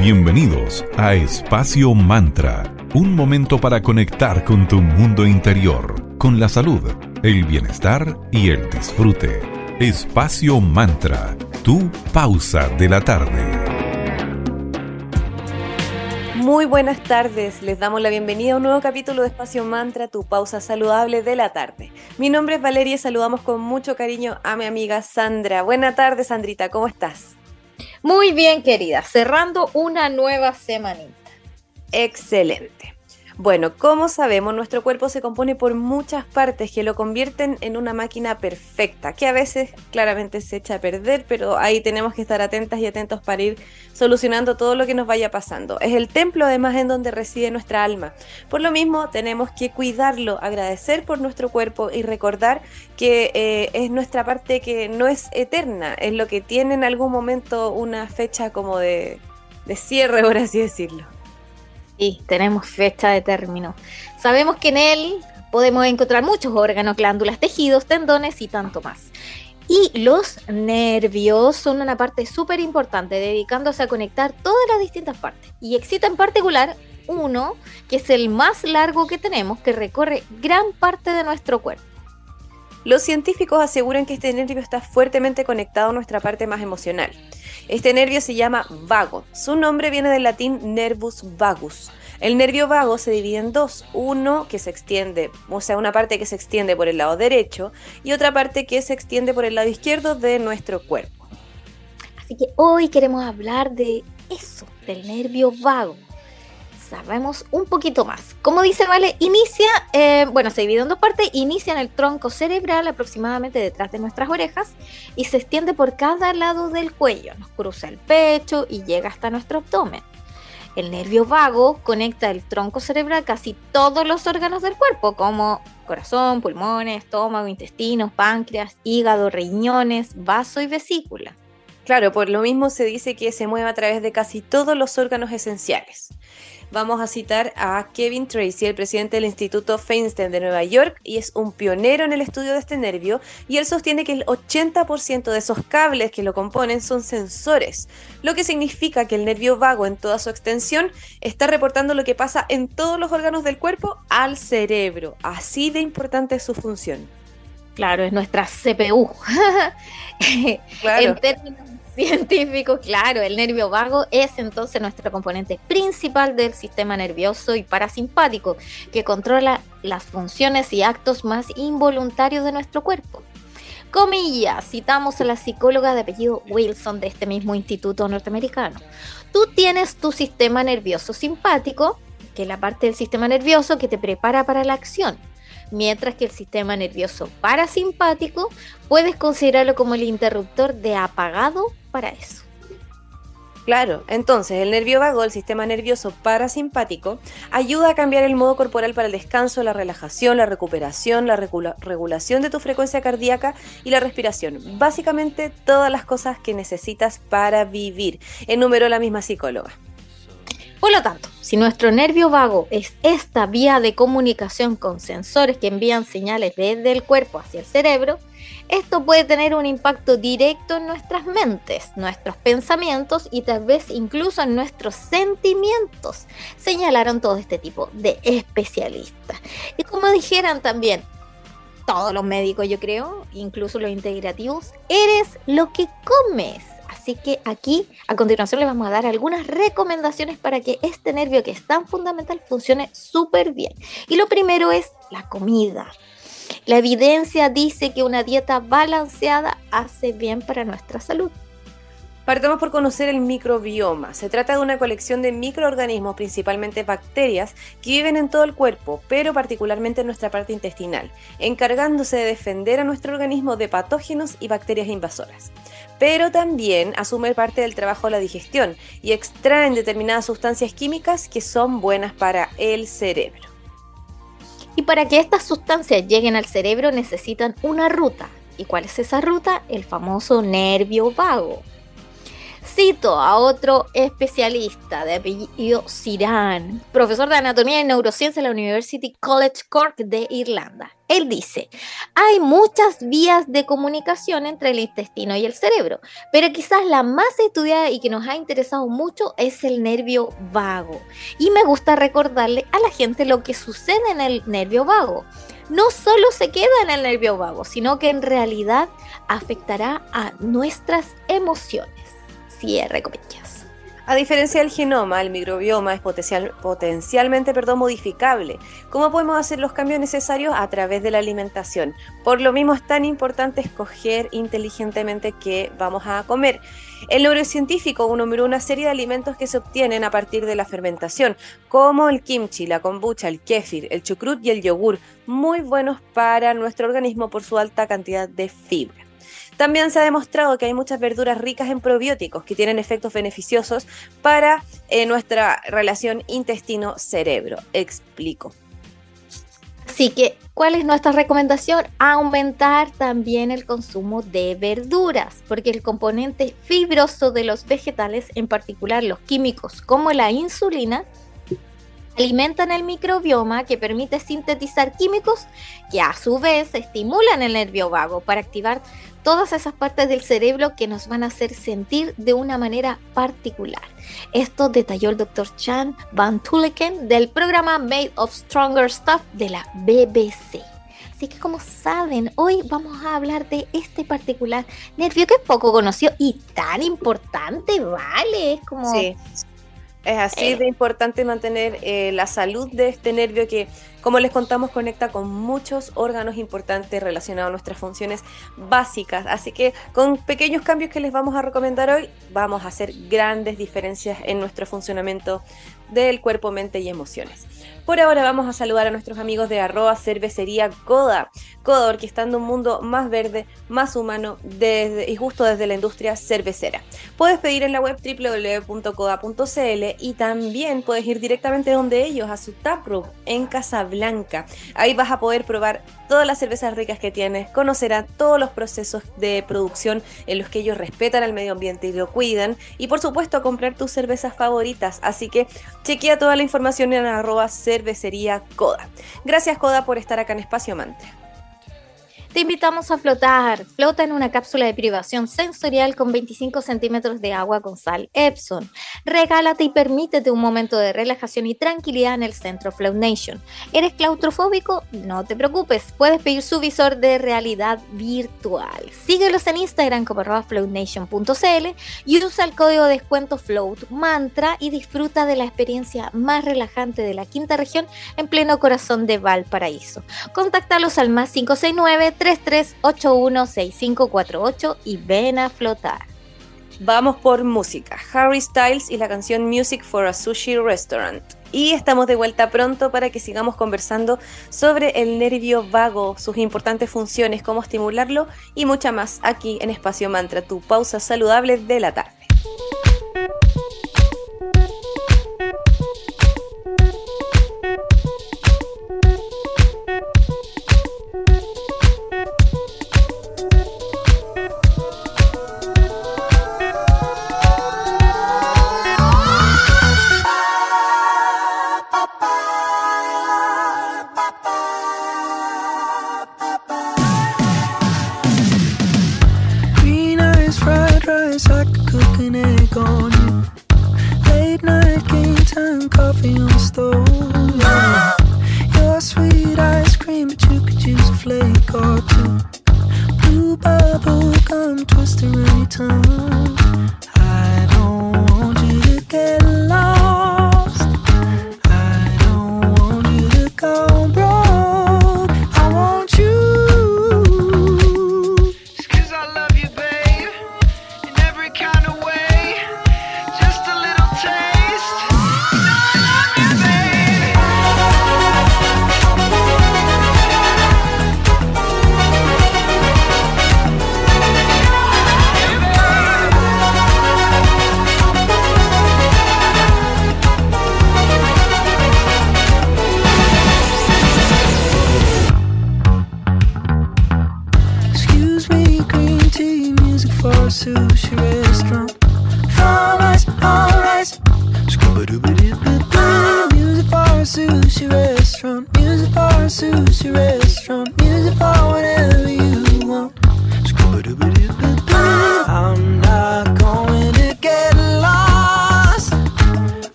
Bienvenidos a Espacio Mantra, un momento para conectar con tu mundo interior, con la salud, el bienestar y el disfrute. Espacio Mantra, tu pausa de la tarde. Muy buenas tardes, les damos la bienvenida a un nuevo capítulo de Espacio Mantra, tu pausa saludable de la tarde. Mi nombre es Valeria y saludamos con mucho cariño a mi amiga Sandra. Buenas tardes, Sandrita, ¿cómo estás? Muy bien, querida, cerrando una nueva semanita. Excelente. Bueno, como sabemos, nuestro cuerpo se compone por muchas partes que lo convierten en una máquina perfecta, que a veces claramente se echa a perder, pero ahí tenemos que estar atentas y atentos para ir solucionando todo lo que nos vaya pasando. Es el templo además en donde reside nuestra alma. Por lo mismo, tenemos que cuidarlo, agradecer por nuestro cuerpo y recordar que eh, es nuestra parte que no es eterna, es lo que tiene en algún momento una fecha como de, de cierre, por así decirlo. Sí, tenemos fecha de término. Sabemos que en él podemos encontrar muchos órganos, glándulas, tejidos, tendones y tanto más. Y los nervios son una parte súper importante, dedicándose a conectar todas las distintas partes. Y existe en particular uno, que es el más largo que tenemos, que recorre gran parte de nuestro cuerpo. Los científicos aseguran que este nervio está fuertemente conectado a nuestra parte más emocional. Este nervio se llama vago. Su nombre viene del latín nervus vagus. El nervio vago se divide en dos, uno que se extiende, o sea, una parte que se extiende por el lado derecho y otra parte que se extiende por el lado izquierdo de nuestro cuerpo. Así que hoy queremos hablar de eso, del nervio vago sabemos un poquito más. Como dice Vale, inicia, eh, bueno, se divide en dos partes, inicia en el tronco cerebral aproximadamente detrás de nuestras orejas y se extiende por cada lado del cuello, nos cruza el pecho y llega hasta nuestro abdomen. El nervio vago conecta el tronco cerebral a casi todos los órganos del cuerpo, como corazón, pulmones, estómago, intestinos, páncreas, hígado, riñones, vaso y vesícula. Claro, por lo mismo se dice que se mueve a través de casi todos los órganos esenciales vamos a citar a Kevin Tracy, el presidente del Instituto Feinstein de Nueva York, y es un pionero en el estudio de este nervio, y él sostiene que el 80% de esos cables que lo componen son sensores, lo que significa que el nervio vago en toda su extensión está reportando lo que pasa en todos los órganos del cuerpo al cerebro. Así de importante es su función. Claro, es nuestra CPU. en términos científicos, claro, el nervio vago es entonces nuestro componente principal del sistema nervioso y parasimpático, que controla las funciones y actos más involuntarios de nuestro cuerpo. Comillas, citamos a la psicóloga de apellido Wilson de este mismo instituto norteamericano. Tú tienes tu sistema nervioso simpático, que es la parte del sistema nervioso que te prepara para la acción mientras que el sistema nervioso parasimpático puedes considerarlo como el interruptor de apagado para eso. Claro, entonces el nervio vago, el sistema nervioso parasimpático, ayuda a cambiar el modo corporal para el descanso, la relajación, la recuperación, la regulación de tu frecuencia cardíaca y la respiración. Básicamente todas las cosas que necesitas para vivir, enumeró la misma psicóloga. Por lo tanto, si nuestro nervio vago es esta vía de comunicación con sensores que envían señales desde el cuerpo hacia el cerebro, esto puede tener un impacto directo en nuestras mentes, nuestros pensamientos y tal vez incluso en nuestros sentimientos, señalaron todo este tipo de especialistas. Y como dijeran también todos los médicos, yo creo, incluso los integrativos, eres lo que comes. Así que aquí a continuación les vamos a dar algunas recomendaciones para que este nervio que es tan fundamental funcione súper bien. Y lo primero es la comida. La evidencia dice que una dieta balanceada hace bien para nuestra salud. Partamos por conocer el microbioma. Se trata de una colección de microorganismos, principalmente bacterias, que viven en todo el cuerpo, pero particularmente en nuestra parte intestinal, encargándose de defender a nuestro organismo de patógenos y bacterias invasoras. Pero también asume parte del trabajo de la digestión y extraen determinadas sustancias químicas que son buenas para el cerebro. Y para que estas sustancias lleguen al cerebro necesitan una ruta. ¿Y cuál es esa ruta? El famoso nervio vago Cito a otro especialista de apellido Siran, profesor de anatomía y neurociencia en la University College Cork de Irlanda. Él dice, hay muchas vías de comunicación entre el intestino y el cerebro, pero quizás la más estudiada y que nos ha interesado mucho es el nervio vago. Y me gusta recordarle a la gente lo que sucede en el nervio vago. No solo se queda en el nervio vago, sino que en realidad afectará a nuestras emociones. Cierre comillas. A diferencia del genoma, el microbioma es potencial, potencialmente perdón, modificable. ¿Cómo podemos hacer los cambios necesarios? A través de la alimentación. Por lo mismo es tan importante escoger inteligentemente qué vamos a comer. El neurocientífico número una serie de alimentos que se obtienen a partir de la fermentación, como el kimchi, la kombucha, el kefir, el chucrut y el yogur, muy buenos para nuestro organismo por su alta cantidad de fibra. También se ha demostrado que hay muchas verduras ricas en probióticos que tienen efectos beneficiosos para eh, nuestra relación intestino-cerebro. Explico. Así que, ¿cuál es nuestra recomendación? Aumentar también el consumo de verduras, porque el componente fibroso de los vegetales, en particular los químicos como la insulina, alimentan el microbioma que permite sintetizar químicos que a su vez estimulan el nervio vago para activar todas esas partes del cerebro que nos van a hacer sentir de una manera particular. Esto detalló el Dr. Chan Van Tulleken del programa Made of Stronger Stuff de la BBC. Así que como saben, hoy vamos a hablar de este particular nervio que es poco conocido y tan importante, ¿vale? Es como... Sí. Es así de importante mantener eh, la salud de este nervio que como les contamos, conecta con muchos órganos importantes relacionados a nuestras funciones básicas. Así que con pequeños cambios que les vamos a recomendar hoy, vamos a hacer grandes diferencias en nuestro funcionamiento del cuerpo, mente y emociones. Por ahora vamos a saludar a nuestros amigos de arroba cervecería Coda. Coda orquestando un mundo más verde, más humano y justo desde la industria cervecera. Puedes pedir en la web www.coda.cl y también puedes ir directamente donde ellos, a su taproom en Casa Blanca. Ahí vas a poder probar todas las cervezas ricas que tienes, conocerás todos los procesos de producción en los que ellos respetan al medio ambiente y lo cuidan y por supuesto comprar tus cervezas favoritas. Así que chequea toda la información en arroba cervecería Coda. Gracias Coda por estar acá en Espacio Mantra. Te invitamos a flotar. Flota en una cápsula de privación sensorial con 25 centímetros de agua con sal Epson. Regálate y permítete un momento de relajación y tranquilidad en el centro Float Nation. ¿Eres claustrofóbico? No te preocupes, puedes pedir su visor de realidad virtual. Síguelos en Instagram como floatnation.cl y usa el código de descuento Float Mantra y disfruta de la experiencia más relajante de la quinta región en pleno corazón de Valparaíso. Contáctalos al más 569 33816548 y ven a flotar. Vamos por música. Harry Styles y la canción Music for a Sushi Restaurant. Y estamos de vuelta pronto para que sigamos conversando sobre el nervio vago, sus importantes funciones, cómo estimularlo y mucha más aquí en Espacio Mantra, tu pausa saludable de la tarde.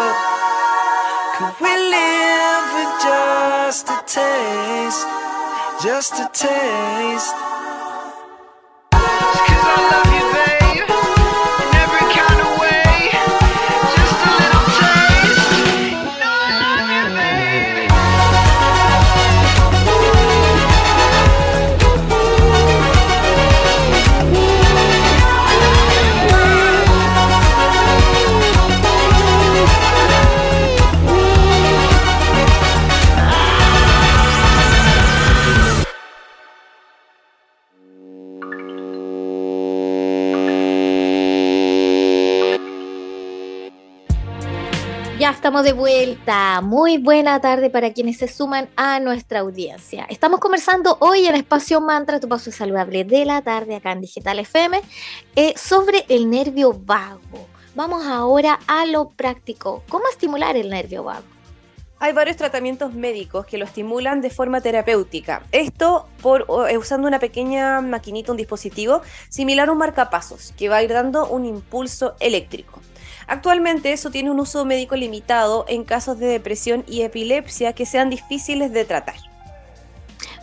Fall. Could we live with just a taste, just a taste? De vuelta. Muy buena tarde para quienes se suman a nuestra audiencia. Estamos conversando hoy en Espacio Mantra, tu paso saludable de la tarde acá en Digital FM, eh, sobre el nervio vago. Vamos ahora a lo práctico. ¿Cómo estimular el nervio vago? Hay varios tratamientos médicos que lo estimulan de forma terapéutica. Esto eh, usando una pequeña maquinita, un dispositivo similar a un marcapasos, que va a ir dando un impulso eléctrico. Actualmente eso tiene un uso médico limitado en casos de depresión y epilepsia que sean difíciles de tratar.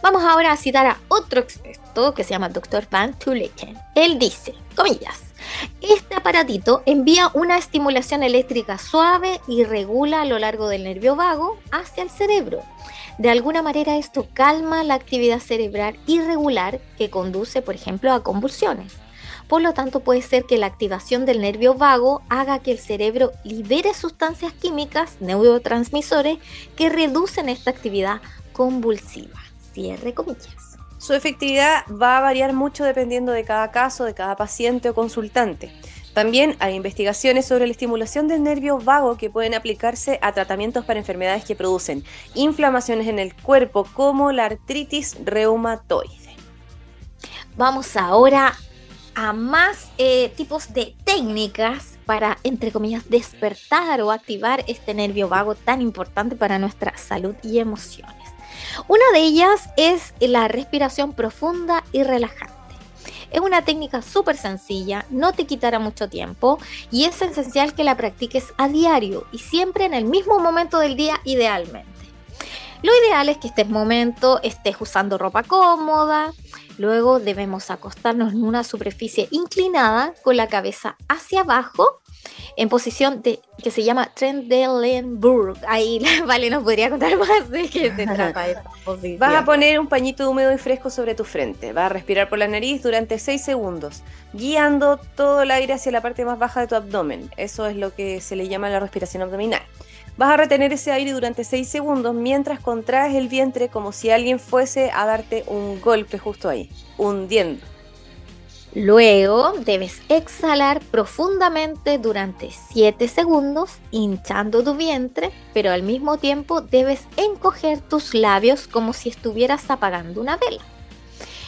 Vamos ahora a citar a otro experto que se llama Dr. Van Tulleken. Él dice, comillas, este aparatito envía una estimulación eléctrica suave y regula a lo largo del nervio vago hacia el cerebro. De alguna manera esto calma la actividad cerebral irregular que conduce, por ejemplo, a convulsiones. Por lo tanto, puede ser que la activación del nervio vago haga que el cerebro libere sustancias químicas, neurotransmisores, que reducen esta actividad convulsiva. Cierre comillas. Su efectividad va a variar mucho dependiendo de cada caso, de cada paciente o consultante. También hay investigaciones sobre la estimulación del nervio vago que pueden aplicarse a tratamientos para enfermedades que producen inflamaciones en el cuerpo, como la artritis reumatoide. Vamos ahora a más eh, tipos de técnicas para, entre comillas, despertar o activar este nervio vago tan importante para nuestra salud y emociones. Una de ellas es la respiración profunda y relajante. Es una técnica súper sencilla, no te quitará mucho tiempo y es esencial que la practiques a diario y siempre en el mismo momento del día idealmente. Lo ideal es que este momento estés usando ropa cómoda, luego debemos acostarnos en una superficie inclinada con la cabeza hacia abajo en posición de, que se llama Trendelenburg. Ahí Vale nos podría contar más de qué se trata esta posición. Vas a poner un pañito húmedo y fresco sobre tu frente. Vas a respirar por la nariz durante 6 segundos, guiando todo el aire hacia la parte más baja de tu abdomen. Eso es lo que se le llama la respiración abdominal. Vas a retener ese aire durante 6 segundos mientras contraes el vientre como si alguien fuese a darte un golpe justo ahí, hundiendo. Luego debes exhalar profundamente durante 7 segundos, hinchando tu vientre, pero al mismo tiempo debes encoger tus labios como si estuvieras apagando una vela.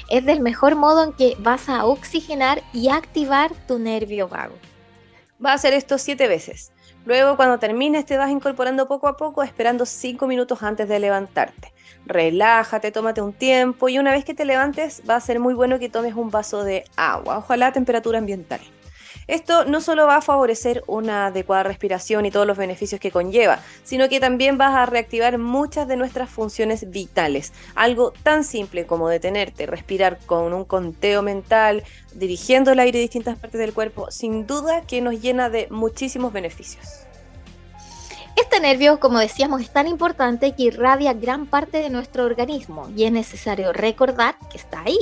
Es del mejor modo en que vas a oxigenar y activar tu nervio vago. Vas a hacer esto 7 veces. Luego, cuando termines, te vas incorporando poco a poco, esperando 5 minutos antes de levantarte. Relájate, tómate un tiempo y una vez que te levantes, va a ser muy bueno que tomes un vaso de agua, ojalá a temperatura ambiental. Esto no solo va a favorecer una adecuada respiración y todos los beneficios que conlleva, sino que también vas a reactivar muchas de nuestras funciones vitales. Algo tan simple como detenerte, respirar con un conteo mental, dirigiendo el aire a distintas partes del cuerpo, sin duda que nos llena de muchísimos beneficios. Este nervio, como decíamos, es tan importante que irradia gran parte de nuestro organismo y es necesario recordar que está ahí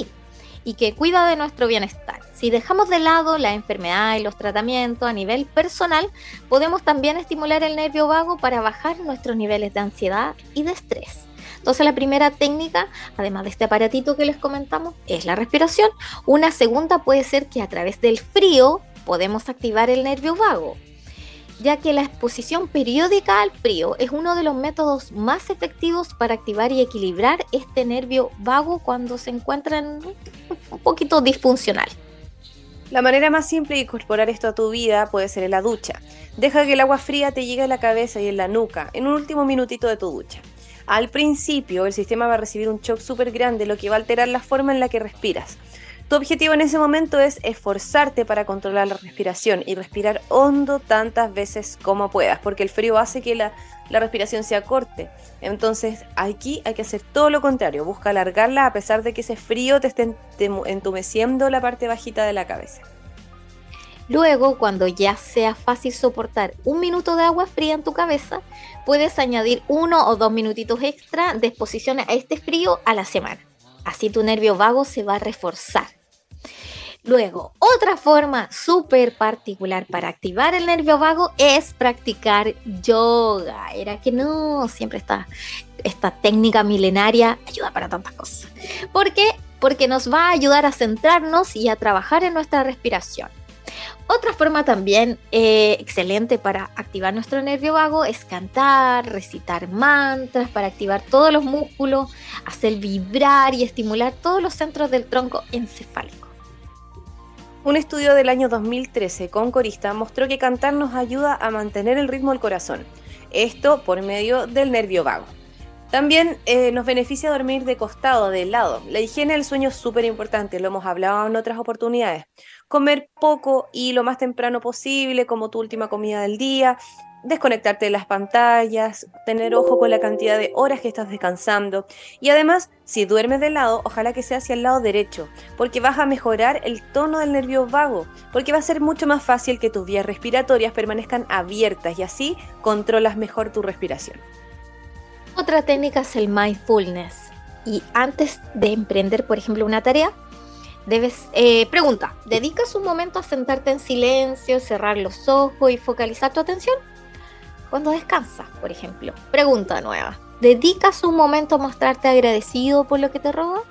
y que cuida de nuestro bienestar. Si dejamos de lado la enfermedad y los tratamientos a nivel personal, podemos también estimular el nervio vago para bajar nuestros niveles de ansiedad y de estrés. Entonces la primera técnica, además de este aparatito que les comentamos, es la respiración. Una segunda puede ser que a través del frío podemos activar el nervio vago ya que la exposición periódica al frío es uno de los métodos más efectivos para activar y equilibrar este nervio vago cuando se encuentra en un poquito disfuncional. La manera más simple de incorporar esto a tu vida puede ser en la ducha. Deja que el agua fría te llegue a la cabeza y en la nuca en un último minutito de tu ducha. Al principio el sistema va a recibir un shock súper grande, lo que va a alterar la forma en la que respiras. Tu objetivo en ese momento es esforzarte para controlar la respiración y respirar hondo tantas veces como puedas, porque el frío hace que la, la respiración se acorte. Entonces aquí hay que hacer todo lo contrario, busca alargarla a pesar de que ese frío te esté entumeciendo la parte bajita de la cabeza. Luego, cuando ya sea fácil soportar un minuto de agua fría en tu cabeza, puedes añadir uno o dos minutitos extra de exposición a este frío a la semana. Así tu nervio vago se va a reforzar. Luego, otra forma súper particular para activar el nervio vago es practicar yoga. Era que no, siempre está esta técnica milenaria ayuda para tantas cosas. ¿Por qué? Porque nos va a ayudar a centrarnos y a trabajar en nuestra respiración. Otra forma también eh, excelente para activar nuestro nervio vago es cantar, recitar mantras para activar todos los músculos, hacer vibrar y estimular todos los centros del tronco encefálico. Un estudio del año 2013 con corista mostró que cantar nos ayuda a mantener el ritmo del corazón. Esto por medio del nervio vago. También eh, nos beneficia dormir de costado, de lado. La higiene del sueño es súper importante, lo hemos hablado en otras oportunidades. Comer poco y lo más temprano posible, como tu última comida del día. Desconectarte de las pantallas, tener ojo con la cantidad de horas que estás descansando. Y además, si duermes de lado, ojalá que sea hacia el lado derecho, porque vas a mejorar el tono del nervio vago, porque va a ser mucho más fácil que tus vías respiratorias permanezcan abiertas y así controlas mejor tu respiración. Otra técnica es el mindfulness. Y antes de emprender, por ejemplo, una tarea, debes, eh, pregunta, ¿dedicas un momento a sentarte en silencio, cerrar los ojos y focalizar tu atención? Cuando descansas, por ejemplo. Pregunta nueva, ¿dedicas un momento a mostrarte agradecido por lo que te rodea?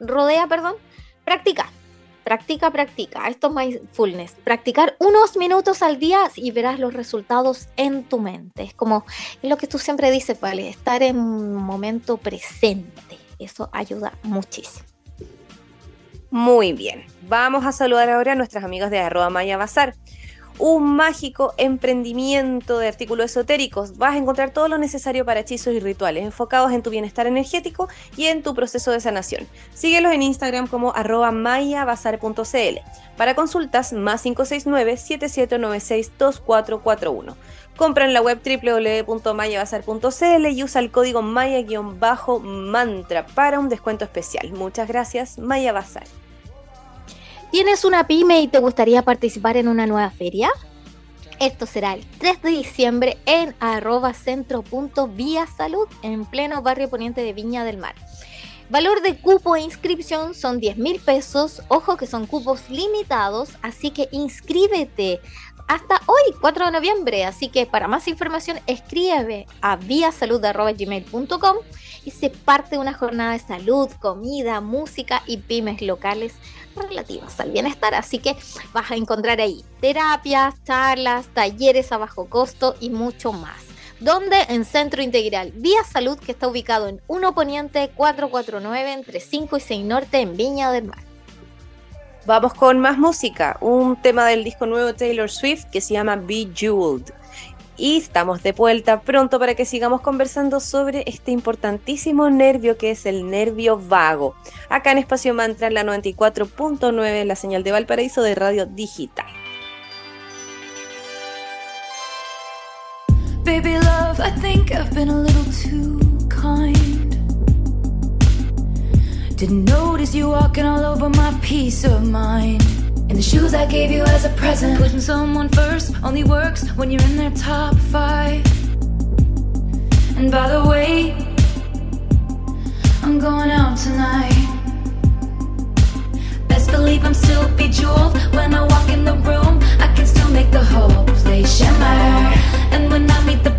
Rodea, perdón. Practica, practica, practica. Esto es mindfulness. Practicar unos minutos al día y verás los resultados en tu mente. Es como lo que tú siempre dices, vale, estar en un momento presente. Eso ayuda muchísimo. Muy bien, vamos a saludar ahora a nuestras amigas de arroba Maya Bazar. Un mágico emprendimiento de artículos esotéricos. Vas a encontrar todo lo necesario para hechizos y rituales enfocados en tu bienestar energético y en tu proceso de sanación. Síguelos en Instagram como arroba mayabazar.cl. Para consultas, más 569-7796-2441. Compra en la web www.mayabazar.cl y usa el código maya-mantra para un descuento especial. Muchas gracias, Maya Bazar. ¿Tienes una pyme y te gustaría participar en una nueva feria? Esto será el 3 de diciembre en arroba centro.vía salud en pleno barrio poniente de Viña del Mar. Valor de cupo e inscripción son 10 mil pesos. Ojo que son cupos limitados, así que inscríbete hasta hoy, 4 de noviembre. Así que para más información escribe a viasalud.gmail.com y se parte una jornada de salud, comida, música y pymes locales relativas al bienestar. Así que vas a encontrar ahí terapias, charlas, talleres a bajo costo y mucho más. Donde en Centro Integral Vía Salud, que está ubicado en 1 Poniente 449 entre 5 y 6 Norte en Viña del Mar. Vamos con más música, un tema del disco nuevo Taylor Swift que se llama Bejeweled. Y estamos de vuelta pronto para que sigamos conversando sobre este importantísimo nervio que es el nervio vago. Acá en Espacio Mantra, la 94.9, la señal de Valparaíso de Radio Digital. Baby love, I think I've been a little too kind. Didn't notice you walking all over my peace of mind. And the shoes I gave you as a present. Putting someone first only works when you're in their top five. And by the way, I'm going out tonight. Best believe I'm still bejeweled when I walk in the room. I can still make the whole place shimmer. And when I meet the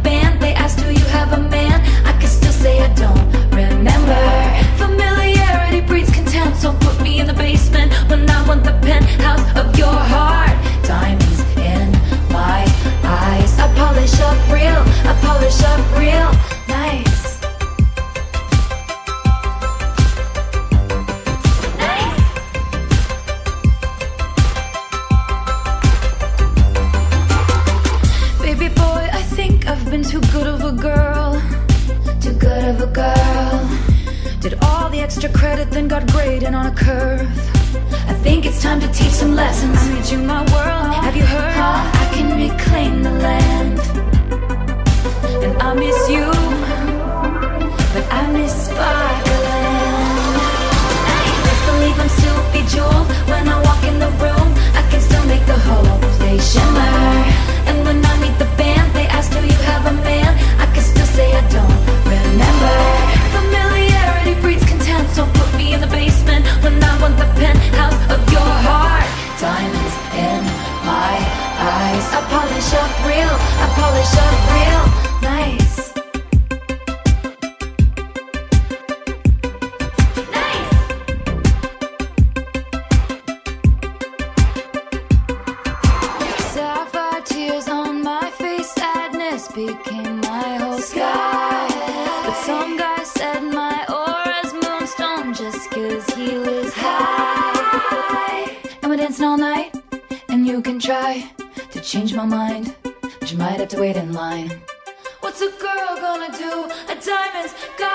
wait in line. What's a girl gonna do? A diamond's gotta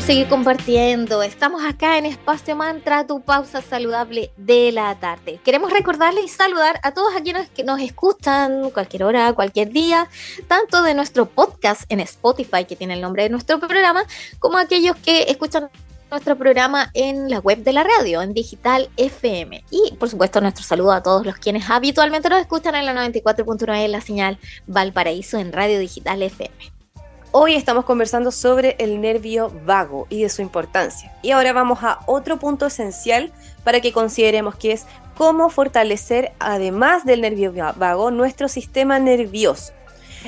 seguir compartiendo. Estamos acá en Espacio Mantra, tu pausa saludable de la tarde. Queremos recordarles y saludar a todos aquellos que nos escuchan cualquier hora, cualquier día, tanto de nuestro podcast en Spotify, que tiene el nombre de nuestro programa, como aquellos que escuchan nuestro programa en la web de la radio, en Digital FM. Y por supuesto, nuestro saludo a todos los quienes habitualmente nos escuchan en la 94.9 en la señal Valparaíso en Radio Digital FM. Hoy estamos conversando sobre el nervio vago y de su importancia. Y ahora vamos a otro punto esencial para que consideremos que es cómo fortalecer, además del nervio va- vago, nuestro sistema nervioso.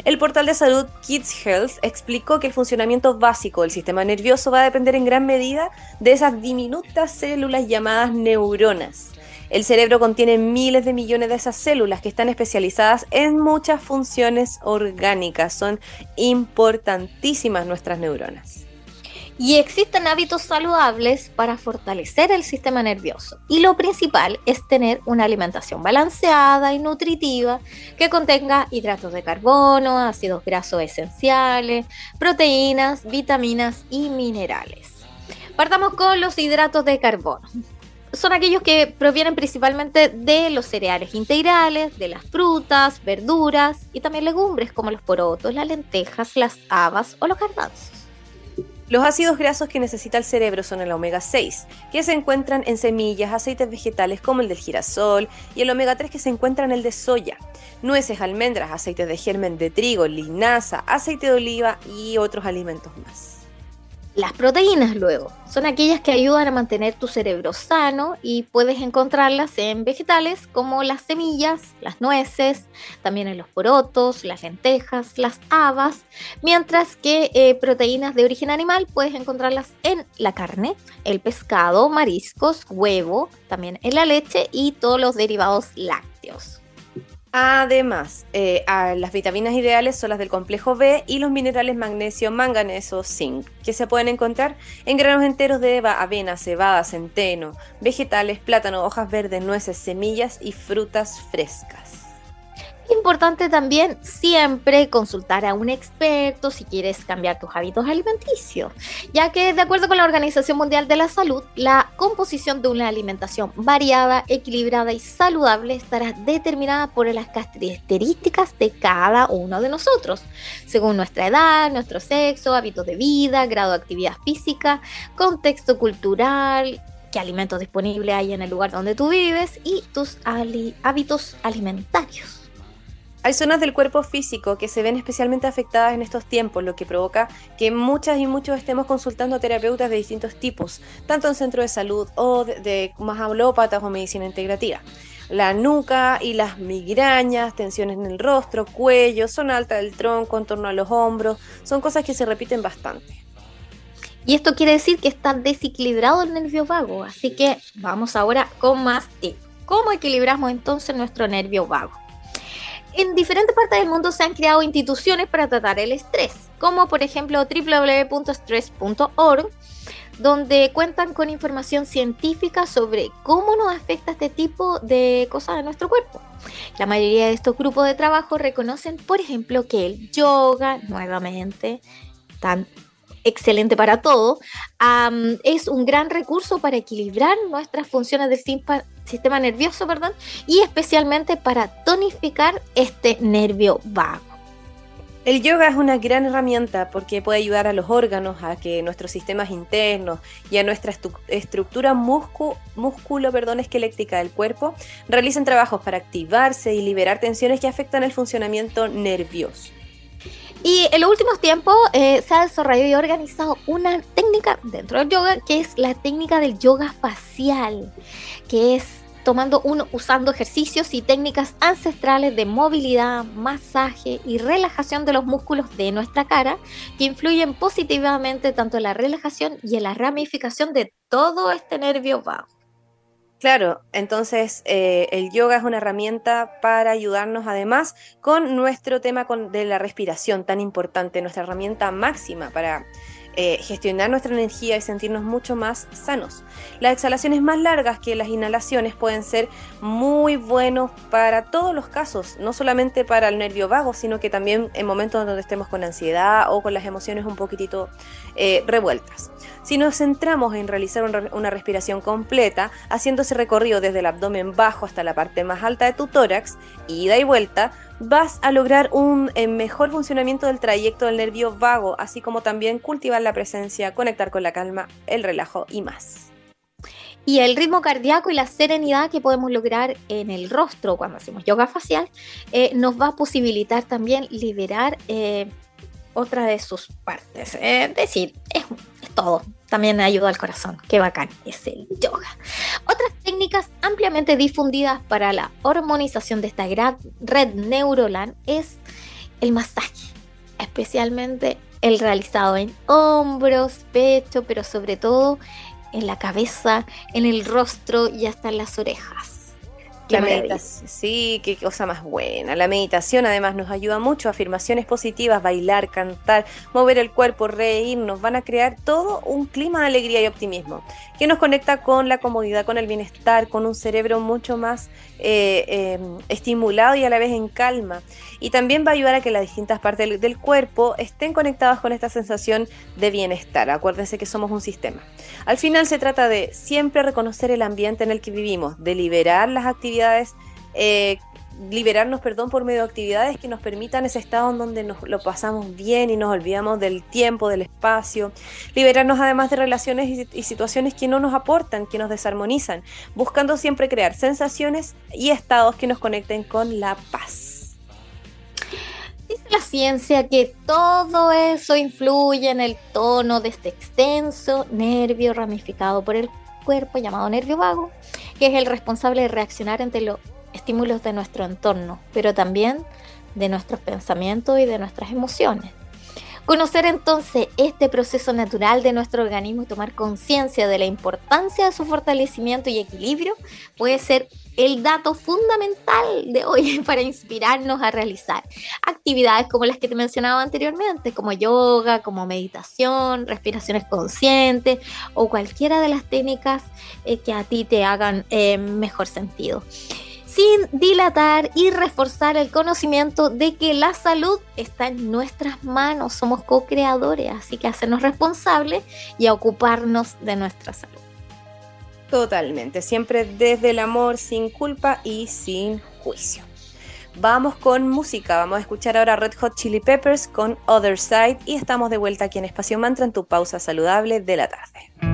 El portal de salud Kids Health explicó que el funcionamiento básico del sistema nervioso va a depender en gran medida de esas diminutas células llamadas neuronas. El cerebro contiene miles de millones de esas células que están especializadas en muchas funciones orgánicas. Son importantísimas nuestras neuronas. Y existen hábitos saludables para fortalecer el sistema nervioso. Y lo principal es tener una alimentación balanceada y nutritiva que contenga hidratos de carbono, ácidos grasos esenciales, proteínas, vitaminas y minerales. Partamos con los hidratos de carbono. Son aquellos que provienen principalmente de los cereales integrales, de las frutas, verduras y también legumbres como los porotos, las lentejas, las habas o los garbanzos. Los ácidos grasos que necesita el cerebro son el omega 6, que se encuentran en semillas, aceites vegetales como el del girasol, y el omega 3 que se encuentra en el de soya, nueces, almendras, aceites de germen de trigo, linaza, aceite de oliva y otros alimentos más. Las proteínas luego son aquellas que ayudan a mantener tu cerebro sano y puedes encontrarlas en vegetales como las semillas, las nueces, también en los porotos, las lentejas, las habas, mientras que eh, proteínas de origen animal puedes encontrarlas en la carne, el pescado, mariscos, huevo, también en la leche y todos los derivados lácteos. Además, eh, las vitaminas ideales son las del complejo B y los minerales magnesio, manganeso, zinc, que se pueden encontrar en granos enteros de eva, avena, cebada, centeno, vegetales, plátano, hojas verdes, nueces, semillas y frutas frescas. Importante también siempre consultar a un experto si quieres cambiar tus hábitos alimenticios, ya que de acuerdo con la Organización Mundial de la Salud, la composición de una alimentación variada, equilibrada y saludable estará determinada por las características de cada uno de nosotros, según nuestra edad, nuestro sexo, hábitos de vida, grado de actividad física, contexto cultural, qué alimentos disponibles hay en el lugar donde tú vives y tus hábitos alimentarios. Hay zonas del cuerpo físico que se ven especialmente afectadas en estos tiempos, lo que provoca que muchas y muchos estemos consultando a terapeutas de distintos tipos, tanto en centro de salud o de, de más o medicina integrativa. La nuca y las migrañas, tensiones en el rostro, cuello, zona alta del tronco, en torno a los hombros, son cosas que se repiten bastante. Y esto quiere decir que está desequilibrado el nervio vago. Así que vamos ahora con más tips. ¿Cómo equilibramos entonces nuestro nervio vago? En diferentes partes del mundo se han creado instituciones para tratar el estrés, como por ejemplo www.stress.org, donde cuentan con información científica sobre cómo nos afecta este tipo de cosas a nuestro cuerpo. La mayoría de estos grupos de trabajo reconocen, por ejemplo, que el yoga, nuevamente, tan excelente para todo, es un gran recurso para equilibrar nuestras funciones del sistema nervioso, perdón, y especialmente para tonificar este nervio vago. El yoga es una gran herramienta porque puede ayudar a los órganos, a que nuestros sistemas internos y a nuestra estructura músculo perdón, esquelética del cuerpo realicen trabajos para activarse y liberar tensiones que afectan el funcionamiento nervioso. Y en los últimos tiempos eh, se ha desarrollado y organizado una técnica dentro del yoga que es la técnica del yoga facial, que es tomando uno usando ejercicios y técnicas ancestrales de movilidad, masaje y relajación de los músculos de nuestra cara que influyen positivamente tanto en la relajación y en la ramificación de todo este nervio vago. Claro, entonces eh, el yoga es una herramienta para ayudarnos además con nuestro tema con- de la respiración tan importante, nuestra herramienta máxima para eh, gestionar nuestra energía y sentirnos mucho más sanos. Las exhalaciones más largas que las inhalaciones pueden ser muy buenos para todos los casos, no solamente para el nervio vago, sino que también en momentos donde estemos con ansiedad o con las emociones un poquitito eh, revueltas. Si nos centramos en realizar un re- una respiración completa, haciendo ese recorrido desde el abdomen bajo hasta la parte más alta de tu tórax, ida y vuelta, vas a lograr un eh, mejor funcionamiento del trayecto del nervio vago, así como también cultivar la presencia, conectar con la calma, el relajo y más. Y el ritmo cardíaco y la serenidad que podemos lograr en el rostro cuando hacemos yoga facial eh, nos va a posibilitar también liberar eh, otra de sus partes. Eh, Es decir, es todo. También ayuda al corazón. Qué bacán es el yoga. Otras técnicas ampliamente difundidas para la hormonización de esta gra- red neuronal es el masaje, especialmente el realizado en hombros, pecho, pero sobre todo en la cabeza, en el rostro y hasta en las orejas. Qué La meditación, sí, qué cosa más buena. La meditación además nos ayuda mucho, afirmaciones positivas, bailar, cantar, mover el cuerpo, reírnos, van a crear todo un clima de alegría y optimismo que nos conecta con la comodidad, con el bienestar, con un cerebro mucho más eh, eh, estimulado y a la vez en calma. Y también va a ayudar a que las distintas partes del, cuerpo estén conectadas con esta sensación de bienestar. Acuérdense que somos un sistema. Al final se trata de siempre reconocer el ambiente en el que vivimos, de liberar las actividades, eh, liberarnos, perdón, por medio de actividades que nos permitan ese estado en donde nos lo pasamos bien y nos olvidamos del tiempo, del espacio, liberarnos además de relaciones y, y situaciones que no nos aportan, que nos desarmonizan, buscando siempre crear sensaciones y estados que nos conecten con la paz. Dice la ciencia que todo eso influye en el tono de este extenso nervio ramificado por el cuerpo llamado nervio vago, que es el responsable de reaccionar ante los estímulos de nuestro entorno, pero también de nuestros pensamientos y de nuestras emociones. Conocer entonces este proceso natural de nuestro organismo y tomar conciencia de la importancia de su fortalecimiento y equilibrio puede ser el dato fundamental de hoy para inspirarnos a realizar actividades como las que te mencionaba anteriormente, como yoga, como meditación, respiraciones conscientes o cualquiera de las técnicas eh, que a ti te hagan eh, mejor sentido sin dilatar y reforzar el conocimiento de que la salud está en nuestras manos, somos co-creadores, así que hacernos responsables y a ocuparnos de nuestra salud. Totalmente, siempre desde el amor, sin culpa y sin juicio. Vamos con música, vamos a escuchar ahora Red Hot Chili Peppers con Other Side y estamos de vuelta aquí en Espacio Mantra en tu pausa saludable de la tarde.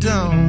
down.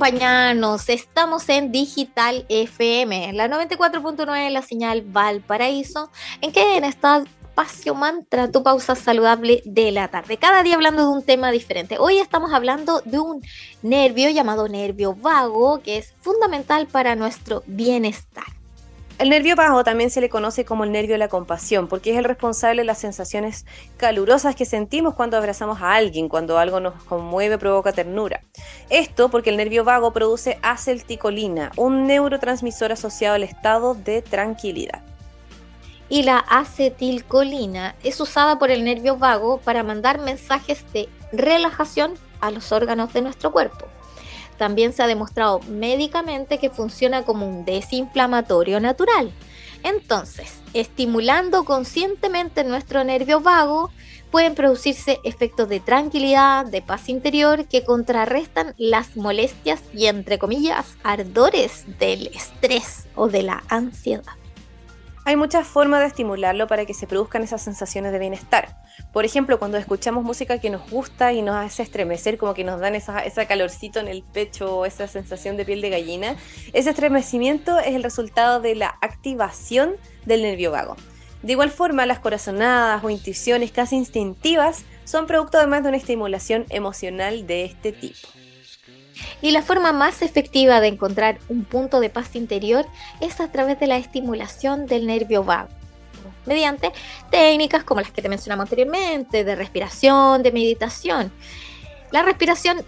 Acompañarnos. Estamos en Digital FM, la 94.9, la señal Valparaíso, en que en esta espacio mantra, tu pausa saludable de la tarde. Cada día hablando de un tema diferente. Hoy estamos hablando de un nervio llamado nervio vago, que es fundamental para nuestro bienestar. El nervio vago también se le conoce como el nervio de la compasión, porque es el responsable de las sensaciones calurosas que sentimos cuando abrazamos a alguien, cuando algo nos conmueve, provoca ternura. Esto porque el nervio vago produce acetilcolina, un neurotransmisor asociado al estado de tranquilidad. Y la acetilcolina es usada por el nervio vago para mandar mensajes de relajación a los órganos de nuestro cuerpo. También se ha demostrado médicamente que funciona como un desinflamatorio natural. Entonces, estimulando conscientemente nuestro nervio vago, pueden producirse efectos de tranquilidad, de paz interior, que contrarrestan las molestias y, entre comillas, ardores del estrés o de la ansiedad. Hay muchas formas de estimularlo para que se produzcan esas sensaciones de bienestar. Por ejemplo, cuando escuchamos música que nos gusta y nos hace estremecer, como que nos dan esa, calorcito en el pecho o esa sensación de piel de gallina, ese estremecimiento es el resultado de la activación del nervio vago. De igual forma, las corazonadas o intuiciones casi instintivas son producto además de una estimulación emocional de este tipo. Y la forma más efectiva de encontrar un punto de paz interior es a través de la estimulación del nervio vago, mediante técnicas como las que te mencionamos anteriormente, de respiración, de meditación. La respiración,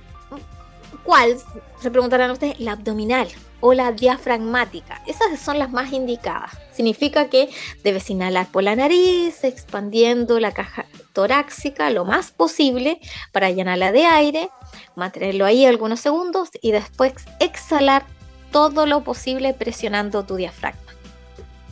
¿cuál? Se preguntarán ustedes, la abdominal o la diafragmática. Esas son las más indicadas. Significa que debes inhalar por la nariz, expandiendo la caja torácica lo más posible para llenarla de aire, mantenerlo ahí algunos segundos y después exhalar todo lo posible presionando tu diafragma.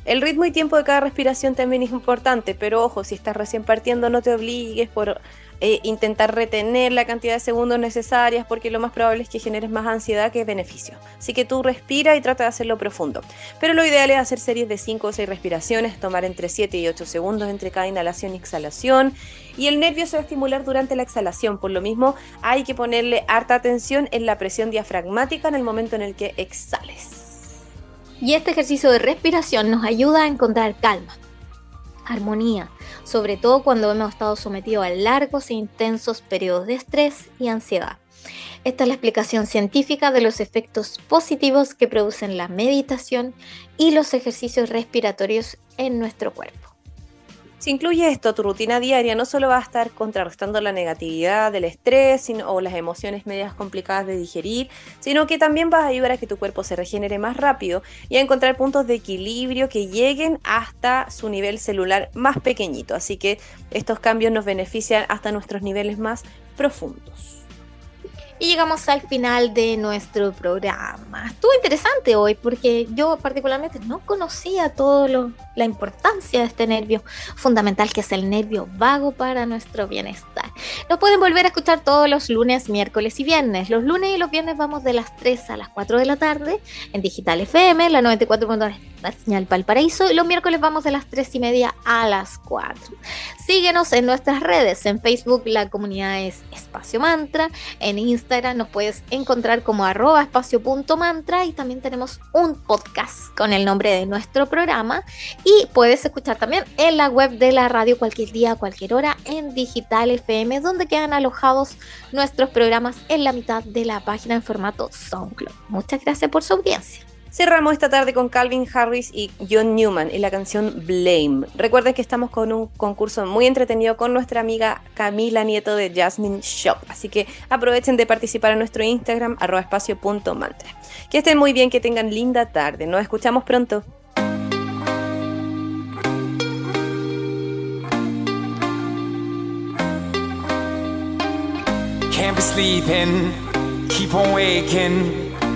El ritmo y tiempo de cada respiración también es importante, pero ojo, si estás recién partiendo no te obligues por eh, intentar retener la cantidad de segundos necesarias porque lo más probable es que generes más ansiedad que beneficio. Así que tú respira y trata de hacerlo profundo. Pero lo ideal es hacer series de 5 o 6 respiraciones, tomar entre 7 y 8 segundos entre cada inhalación y exhalación. Y el nervio se va a estimular durante la exhalación, por lo mismo hay que ponerle harta atención en la presión diafragmática en el momento en el que exhales. Y este ejercicio de respiración nos ayuda a encontrar calma, armonía, sobre todo cuando hemos estado sometidos a largos e intensos periodos de estrés y ansiedad. Esta es la explicación científica de los efectos positivos que producen la meditación y los ejercicios respiratorios en nuestro cuerpo. Si incluye esto tu rutina diaria, no solo va a estar contrarrestando la negatividad del estrés sino- o las emociones medias complicadas de digerir, sino que también vas a ayudar a que tu cuerpo se regenere más rápido y a encontrar puntos de equilibrio que lleguen hasta su nivel celular más pequeñito. Así que estos cambios nos benefician hasta nuestros niveles más profundos. Y llegamos al final de nuestro programa. Estuvo interesante hoy porque yo particularmente no conocía todo lo, la importancia de este nervio fundamental que es el nervio vago para nuestro bienestar. Nos pueden volver a escuchar todos los lunes, miércoles y viernes. Los lunes y los viernes vamos de las 3 a las 4 de la tarde en Digital FM, la 94.9 la señal Valparaíso y los miércoles vamos de las 3 y media a las 4. Síguenos en nuestras redes, en Facebook la comunidad es Espacio Mantra, en Instagram nos puedes encontrar como arroba espacio.mantra y también tenemos un podcast con el nombre de nuestro programa y puedes escuchar también en la web de la radio cualquier día, cualquier hora en Digital FM donde quedan alojados nuestros programas en la mitad de la página en formato SoundCloud. Muchas gracias por su audiencia. Cerramos esta tarde con Calvin Harris y John Newman y la canción Blame. Recuerden que estamos con un concurso muy entretenido con nuestra amiga Camila Nieto de Jasmine Shop. Así que aprovechen de participar en nuestro Instagram, arroba. Que estén muy bien, que tengan linda tarde. Nos escuchamos pronto. Keep on waking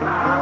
Bye.